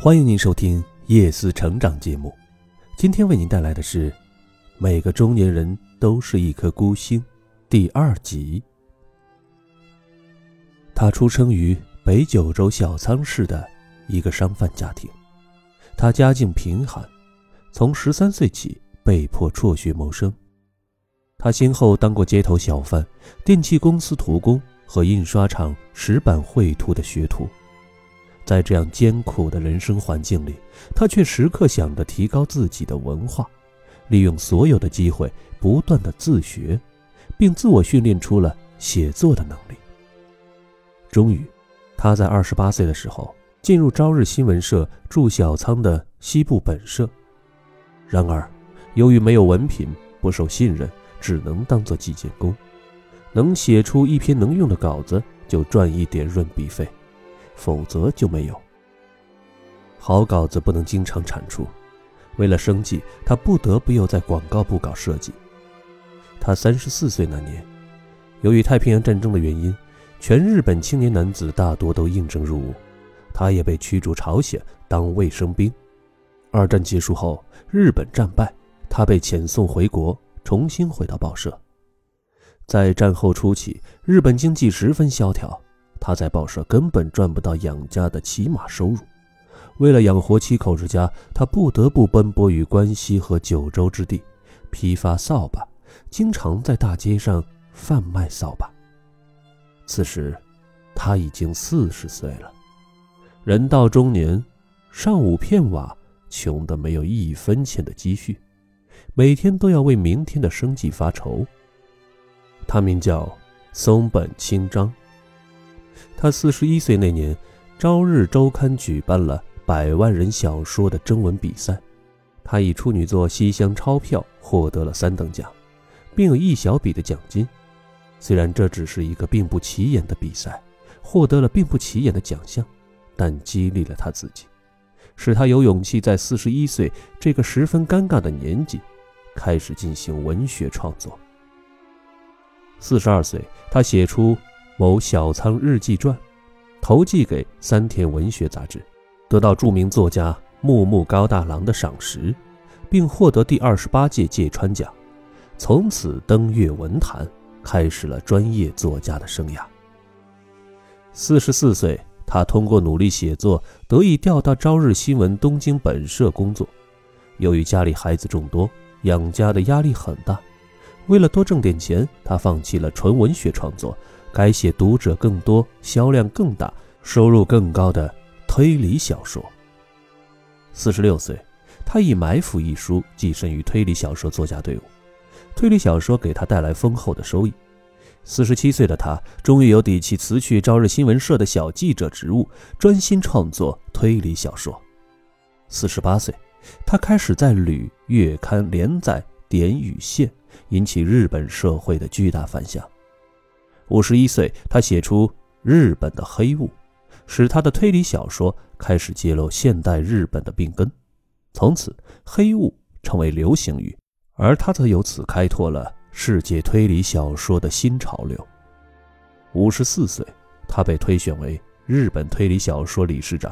欢迎您收听夜思成长节目。今天为您带来的是《每个中年人都是一颗孤星》第二集。他出生于北九州小仓市的一个商贩家庭，他家境贫寒，从十三岁起被迫辍学谋生。他先后当过街头小贩、电器公司徒工和印刷厂石板绘图的学徒。在这样艰苦的人生环境里，他却时刻想着提高自己的文化，利用所有的机会不断的自学，并自我训练出了写作的能力。终于，他在二十八岁的时候进入朝日新闻社驻小仓的西部本社。然而，由于没有文凭，不受信任，只能当做计件工，能写出一篇能用的稿子就赚一点润笔费。否则就没有。好稿子不能经常产出，为了生计，他不得不又在广告部搞设计。他三十四岁那年，由于太平洋战争的原因，全日本青年男子大多都应征入伍，他也被驱逐朝鲜当卫生兵。二战结束后，日本战败，他被遣送回国，重新回到报社。在战后初期，日本经济十分萧条。他在报社根本赚不到养家的起码收入，为了养活七口之家，他不得不奔波于关西和九州之地，批发扫把，经常在大街上贩卖扫把。此时，他已经四十岁了，人到中年，上五片瓦，穷得没有一分钱的积蓄，每天都要为明天的生计发愁。他名叫松本清张。他四十一岁那年，《朝日周刊》举办了百万人小说的征文比赛，他以处女作《西厢钞票》获得了三等奖，并有一小笔的奖金。虽然这只是一个并不起眼的比赛，获得了并不起眼的奖项，但激励了他自己，使他有勇气在四十一岁这个十分尴尬的年纪，开始进行文学创作。四十二岁，他写出。某小仓日记传，投寄给三田文学杂志，得到著名作家木木高大郎的赏识，并获得第二十八届芥川奖，从此登月文坛，开始了专业作家的生涯。四十四岁，他通过努力写作，得以调到朝日新闻东京本社工作。由于家里孩子众多，养家的压力很大，为了多挣点钱，他放弃了纯文学创作。改写读者更多、销量更大、收入更高的推理小说。四十六岁，他以《埋伏》一书跻身于推理小说作家队伍。推理小说给他带来丰厚的收益。四十七岁的他，终于有底气辞去朝日新闻社的小记者职务，专心创作推理小说。四十八岁，他开始在《旅》月刊连载《点与线》，引起日本社会的巨大反响。五十一岁，他写出《日本的黑雾》，使他的推理小说开始揭露现代日本的病根。从此，黑雾成为流行语，而他则由此开拓了世界推理小说的新潮流。五十四岁，他被推选为日本推理小说理事长，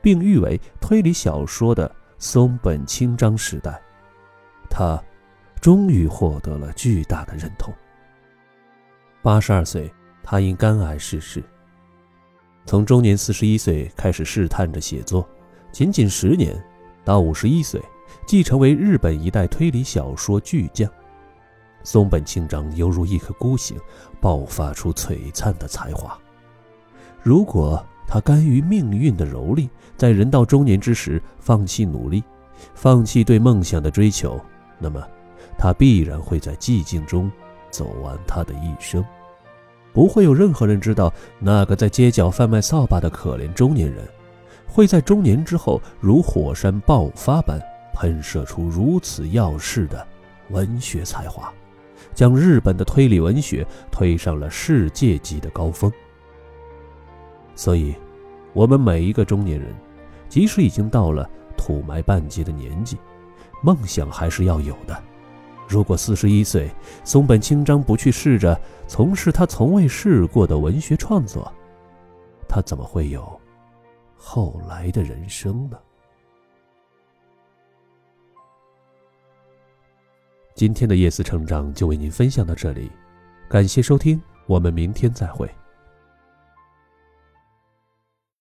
并誉为推理小说的松本清张时代。他终于获得了巨大的认同。八十二岁，他因肝癌逝世。从中年四十一岁开始试探着写作，仅仅十年，到五十一岁，即成为日本一代推理小说巨匠。松本清张犹如一颗孤星，爆发出璀璨的才华。如果他甘于命运的蹂躏，在人到中年之时放弃努力，放弃对梦想的追求，那么，他必然会在寂静中。走完他的一生，不会有任何人知道那个在街角贩卖扫把的可怜中年人，会在中年之后如火山爆发般喷射出如此耀世的文学才华，将日本的推理文学推上了世界级的高峰。所以，我们每一个中年人，即使已经到了土埋半截的年纪，梦想还是要有的。如果四十一岁，松本清张不去试着从事他从未试过的文学创作，他怎么会有后来的人生呢？今天的夜思成长就为您分享到这里，感谢收听，我们明天再会。